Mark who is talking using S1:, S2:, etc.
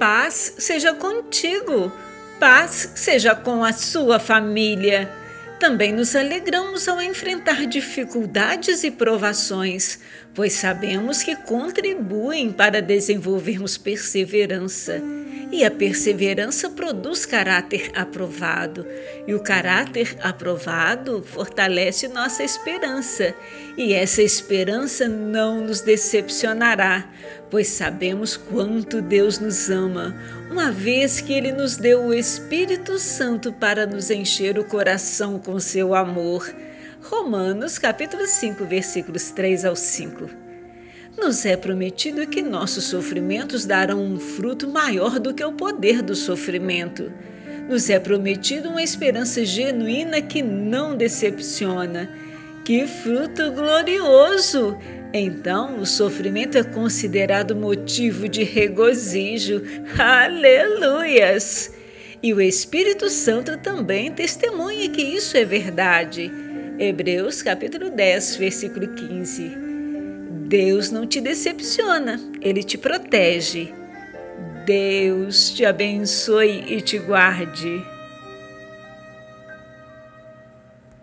S1: Paz seja contigo, paz seja com a sua família. Também nos alegramos ao enfrentar dificuldades e provações, pois sabemos que contribuem para desenvolvermos perseverança. E a perseverança produz caráter aprovado, e o caráter aprovado fortalece nossa esperança, e essa esperança não nos decepcionará, pois sabemos quanto Deus nos ama, uma vez que Ele nos deu o Espírito Santo para nos encher o coração com seu amor. Romanos capítulo 5, versículos 3 ao 5. Nos é prometido que nossos sofrimentos darão um fruto maior do que o poder do sofrimento. Nos é prometido uma esperança genuína que não decepciona. Que fruto glorioso! Então, o sofrimento é considerado motivo de regozijo. Aleluias! E o Espírito Santo também testemunha que isso é verdade. Hebreus capítulo 10, versículo 15. Deus não te decepciona, ele te protege. Deus te abençoe e te guarde.